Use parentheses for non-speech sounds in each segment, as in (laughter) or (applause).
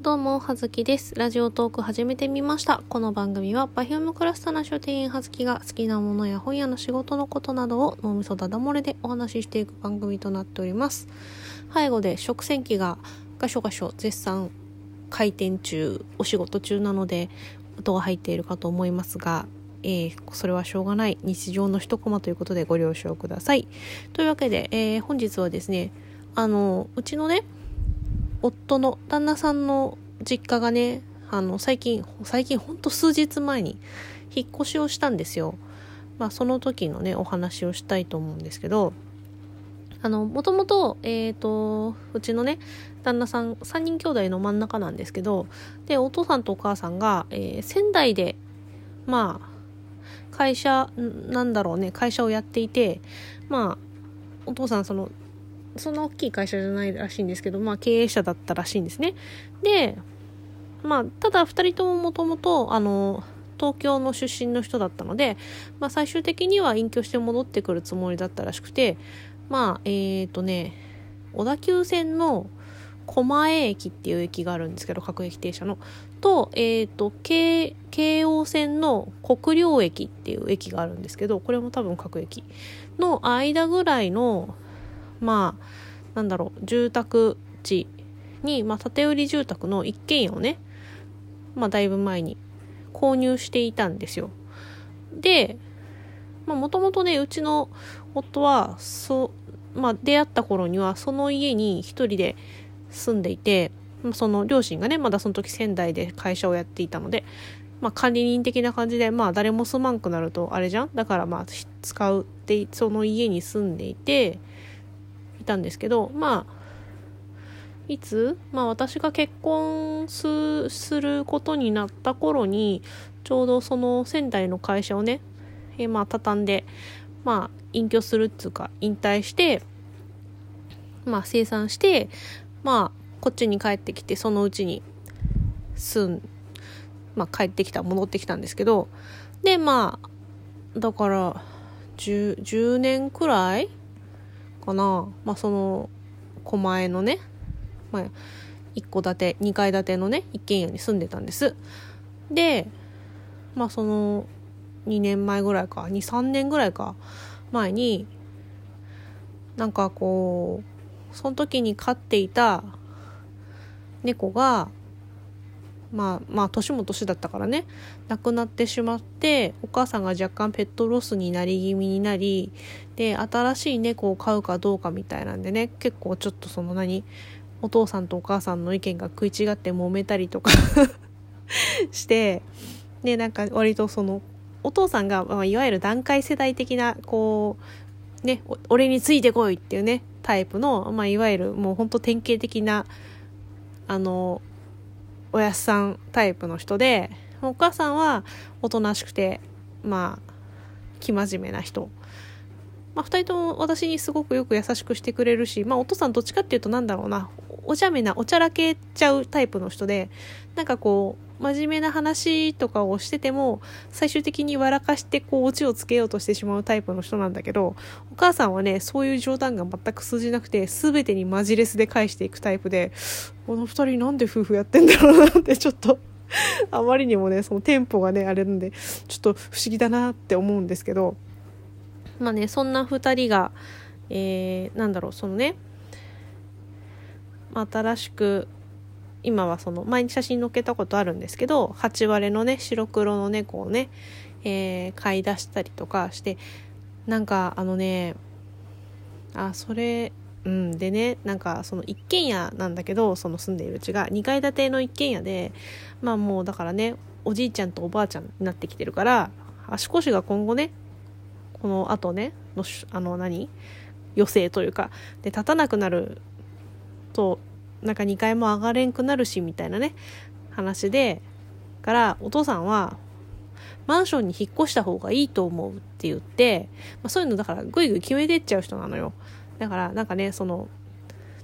どうも、はずきです。ラジオトーク始めてみました。この番組は、バヒュームクラスターな書店員はずきが好きなものや本屋の仕事のことなどを脳みそだだ漏れでお話ししていく番組となっております。背後で食洗機がガショガショ絶賛開店中、お仕事中なので、音が入っているかと思いますが、えー、それはしょうがない日常の一コマということでご了承ください。というわけで、えー、本日はですね、あの、うちのね、夫の旦那さんの実家がね、あの、最近、最近ほんと数日前に引っ越しをしたんですよ。まあ、その時のね、お話をしたいと思うんですけど、あの、もともと、えっ、ー、と、うちのね、旦那さん、3人兄弟の真ん中なんですけど、で、お父さんとお母さんが、えー、仙台で、まあ、会社、なんだろうね、会社をやっていて、まあ、お父さん、その、そんな大きい会社じゃないらしいんですけど、まあ経営者だったらしいんですね。で、まあ、ただ二人とももともと、あの、東京の出身の人だったので、まあ最終的には隠居して戻ってくるつもりだったらしくて、まあ、えっ、ー、とね、小田急線の狛江駅っていう駅があるんですけど、各駅停車の。と、えっ、ー、と、京、京王線の国領駅っていう駅があるんですけど、これも多分各駅の間ぐらいの、まあ、なんだろう、住宅地に、まあ、建売り住宅の一軒家をね、まあ、だいぶ前に購入していたんですよ。で、まあ、もともとね、うちの夫は、そう、まあ、出会った頃には、その家に一人で住んでいて、まあその両親がね、まだその時仙台で会社をやっていたので、まあ管理人的な感じで、まあ誰も住まんくなるとあれじゃん？だからまあ使うって、その家に住んでいて、たんですけど、まあ、いつ？まあ私が結婚することになった頃に、ちょうどその仙台の会社をね、えー、まあ畳んで、まあ隠居するっつうか、引退して、まあ生産して、まあこっちに帰ってきて、そのうちに住ん、まあ帰ってきた、戻ってきたんですけど、で、まあ、だから、10, 10年くらいかな、まあ、その狛江のね、まあ、一戸建て2階建てのね一軒家に住んでたんです。でまあその2年前ぐらいか23年ぐらいか前になんかこうその時に飼っていた猫がまあまあ年も年だったからね。亡くなってしまってお母さんが若干ペットロスになり気味になりで新しい猫を飼うかどうかみたいなんでね。結構ちょっとその何お父さんとお母さんの意見が食い違って揉めたりとか (laughs) してでなんか割とそのお父さんが、まあ、いわゆる段階世代的なこうね俺についてこいっていうねタイプの、まあ、いわゆるもうほんと典型的なあのおやすさんタイプの人で、お母さんはおとなしくて、まあ、生真面目な人。まあ、二人とも私にすごくよく優しくしてくれるし、まあ、お父さんどっちかっていうとなんだろうな、お茶目な、おちゃらけちゃうタイプの人で、なんかこう、真面目な話とかをしてても、最終的に笑かしてこう、オチをつけようとしてしまうタイプの人なんだけど、お母さんはね、そういう冗談が全く通じなくて、全てにマジレスで返していくタイプで、この二人なんで夫婦やってんだろうなってちょっとあまりにもね、そのテンポがね、あれなんで、ちょっと不思議だなって思うんですけど、まあね、そんな二人が、えー、なんだろう、そのね、新しく今はその前に写真載っけたことあるんですけど8割のね白黒の猫をね、えー、買い出したりとかしてなんかあのねあそれうんでねなんかその一軒家なんだけどその住んでいるうちが2階建ての一軒家でまあもうだからねおじいちゃんとおばあちゃんになってきてるから足腰が今後ねこの後ねのあの何？余生というかで立たなくなるとなんか2階も上がれんくなるしみたいなね話でからお父さんはマンションに引っ越した方がいいと思うって言って、まあ、そういうのだからぐいぐい決めてっちゃう人なのよ。だからなんかねその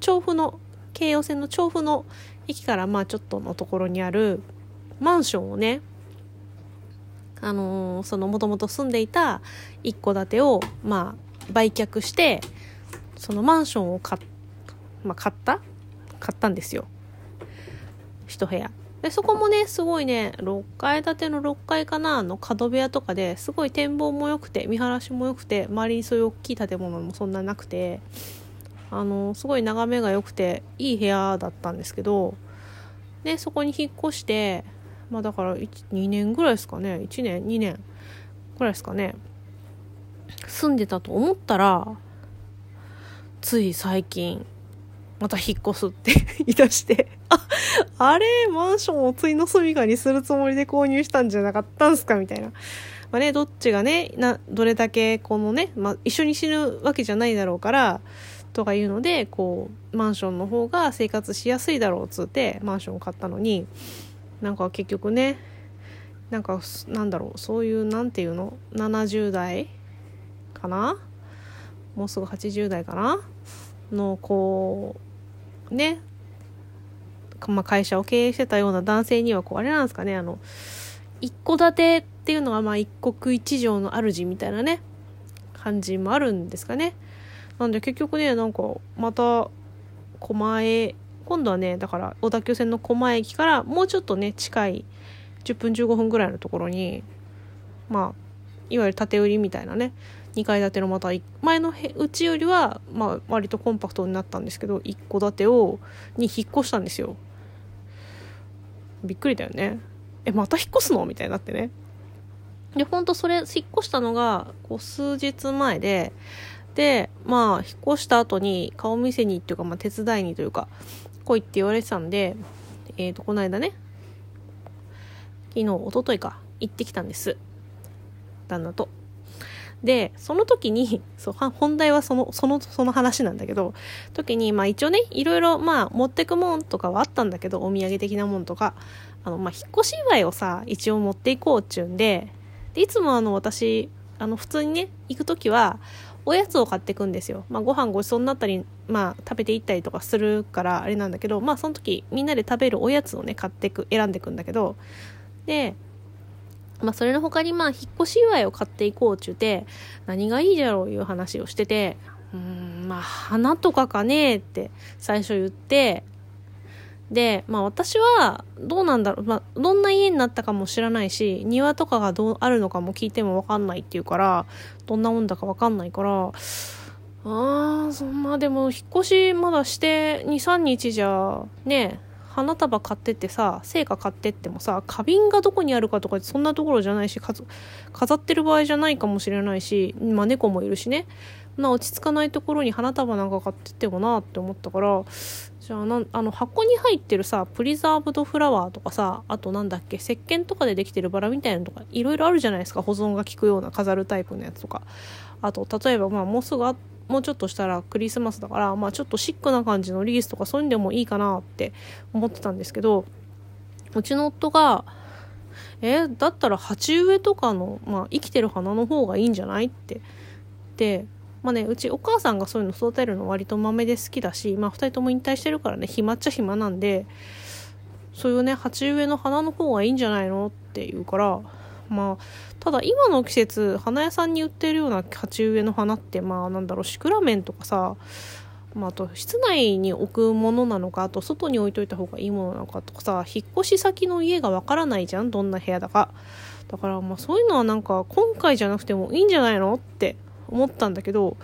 調布の京葉線の調布の駅からまあちょっとのところにあるマンションをねあのー、そのもともと住んでいた一戸建てをまあ売却してそのマンションを買,、まあ、買った買ったんですよ。一部屋。で、そこもね、すごいね、6階建ての6階かな、の角部屋とかですごい展望も良くて、見晴らしも良くて、周りにそういう大きい建物もそんななくて、あの、すごい眺めが良くて、いい部屋だったんですけど、で、そこに引っ越して、まあだから2年ぐらいですかね、1年、2年ぐらいですかね、住んでたと思ったら、つい最近、また引っ越すって言い出して、(laughs) あ、あれ、マンションをついの住みかにするつもりで購入したんじゃなかったんすか？みたいな。まあね、どっちがね、な、どれだけこのね、まあ一緒に死ぬわけじゃないだろうから、とかいうので、こう、マンションの方が生活しやすいだろうつって、マンションを買ったのに、なんか結局ね、なんか、なんだろう、そういう、なんていうの ?70 代かな？もうすぐ80代かな？の、こう、ね、まあ、会社を経営してたような男性には、こう、あれなんですかね、あの、一戸建てっていうのは、まあ、一国一城の主みたいなね、感じもあるんですかね。なんで結局ね、なんか、また、狛江、今度はね、だから、小田急線の狛江駅からもうちょっとね、近い、10分15分ぐらいのところに、まあ、いわゆる建て売りみたいなね、2階建てのまた前のうちよりは、まあ、割とコンパクトになったんですけど一戸建てをに引っ越したんですよ。びっくりだよね。えまた引っ越すの？みたいになってね。でほんとそれ引っ越したのがこう数日前ででまあ引っ越した後に顔見せにっていうか、まあ、手伝いにというか来いって言われてたんでえっ、ー、とこの間ね昨日一昨日か行ってきたんです。旦那と。で、その時に、(laughs) そう、本題はその、その、その話なんだけど、時に、まあ一応ね、いろいろ、まあ持ってくもんとかはあったんだけど、お土産的なもんとか、あの、まあ引っ越し祝いをさ、一応持っていこうっちゅうんで、で、いつもあの、私、あの、普通にね、行く時は、おやつを買っていくんですよ。まあご飯ごちそうになったり、まあ食べていったりとかするから、あれなんだけど、まあその時、みんなで食べるおやつをね、買っていく、選んでいくんだけど、で、まあ、それの他にまあ、引っ越し祝いを買っていこうちゅうて、何がいいじゃろういう話をしてて、うん、まあ、花とかかねえって最初言って、で、まあ私はどうなんだろう、まあどんな家になったかも知らないし、庭とかがどうあるのかも聞いてもわかんないっていうから、どんなもんだかわかんないから、ああ、そんなでも引っ越しまだして2、3日じゃ、ね、花束買ってってさ、成果買ってってもさ、花瓶がどこにあるかとかそんなところじゃないし、飾ってる場合じゃないかもしれないし、まあ猫もいるしね。な落ち着かないところに花束なんか買ってってもなって思ったから、じゃあなあの箱に入ってるさ、プリザーブドフラワーとかさ、あとなんだっけ、石鹸とかでできてるバラみたいなのとか、いろいろあるじゃないですか、保存が効くような飾るタイプのやつとか。あと、例えばまあもうすぐあってもうちょっとしたらクリスマスだから、まあちょっとシックな感じのリースとかそういうんでもいいかなって思ってたんですけど、うちの夫が、えー、だったら鉢植えとかの、まあ生きてる花の方がいいんじゃないって。で、まあね、うちお母さんがそういうの育てるの割と豆で好きだし、まあ二人とも引退してるからね、暇っちゃ暇なんで、そういうね、鉢植えの花の方がいいんじゃないのって言うから、まあ、ただ今の季節、花屋さんに売ってるような鉢植えの花って、まあなんだろう、シクラメンとかさ、まあ、あと室内に置くものなのかあと外に置いといた方がいいものなのかとかさ引っ越し先の家がわからないじゃんどんな部屋だか。だからまあそういうのはなんか今回じゃなくてもいいんじゃないのって思ったんだけど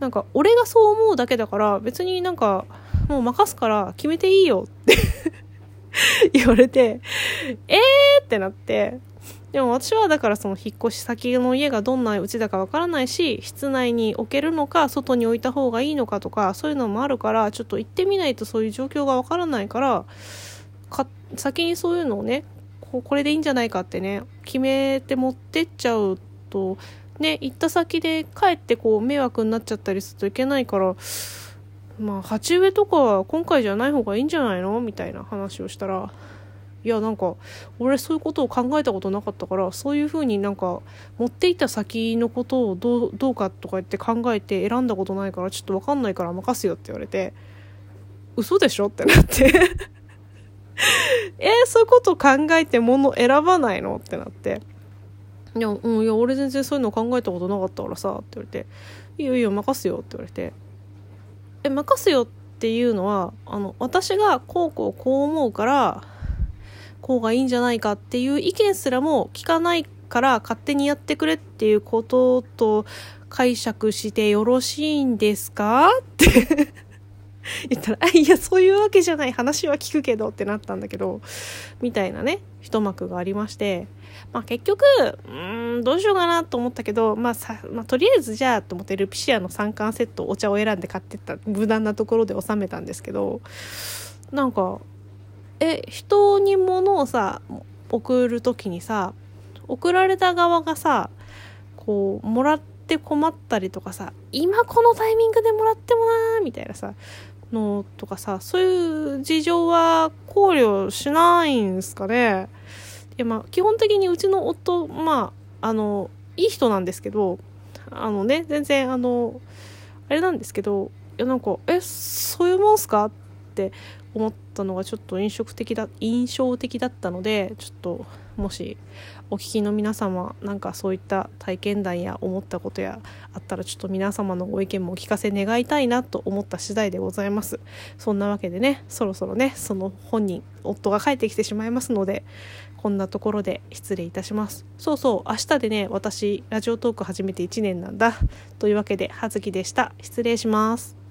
なんか俺がそう思うだけだから別になんかもう任すから決めていいよって (laughs) 言われてえーってなってでも私はだからその引っ越し先の家がどんな家だかわからないし、室内に置けるのか、外に置いた方がいいのかとか、そういうのもあるから、ちょっと行ってみないとそういう状況がわからないから、か、先にそういうのをね、ここれでいいんじゃないかってね、決めて持ってっちゃうと、ね、行った先で帰ってこう迷惑になっちゃったりするといけないから、まあ、鉢植えとかは今回じゃない方がいいんじゃないの？みたいな話をしたら、いやなんか俺そういうことを考えたことなかったからそういうふうになんか持っていった先のことをどうどうかとか言って考えて選んだことないからちょっと分かんないから任すよって言われて嘘でしょってなって。(laughs) えー、そういうこと考えて物選ばないのってなって。いや、うん、いや、俺全然そういうの考えたことなかったからさ、って言われて、いいよいいよ、任すよって言われて、え、任すよっていうのは、あの、私がこうこうこう思うから、こうがいいんじゃないかっていう意見すらも聞かないから勝手にやってくれっていうことと解釈してよろしいんですか？って。(laughs) 言ったら、いや、そういうわけじゃない。話は聞くけどってなったんだけど、みたいなね、一幕がありまして、まあ結局、うん、どうしようかなと思ったけど、まあさ、まあとりあえずじゃあと思ってルピシアの3巻セットお茶を選んで買ってった無難なところで収めたんですけど、なんか、え、人に物をさ、送る時にさ、送られた側がさ、こう、もらって困ったりとかさ、今このタイミングでもらってもなーみたいなさ、のとかさ、そういう事情は考慮しないんですかね。いや、まあ、基本的にうちの夫、まあ、あの、いい人なんですけど、あのね、全然、あの、あれなんですけど、いや、なんか、え、そういうもんすか？って思ったのがちょっと印象的だ、印象的だったので、ちょっと、もし、お聞きの皆様なんかそういった体験談や思ったことやあったらちょっと皆様のご意見もお聞かせ願いたいなと思った次第でございます。そんなわけでねそろそろねその本人夫が帰ってきてしまいますのでこんなところで失礼いたします。そうそう明日でね私ラジオトーク始めて1年なんだ。というわけで葉月でした。失礼します。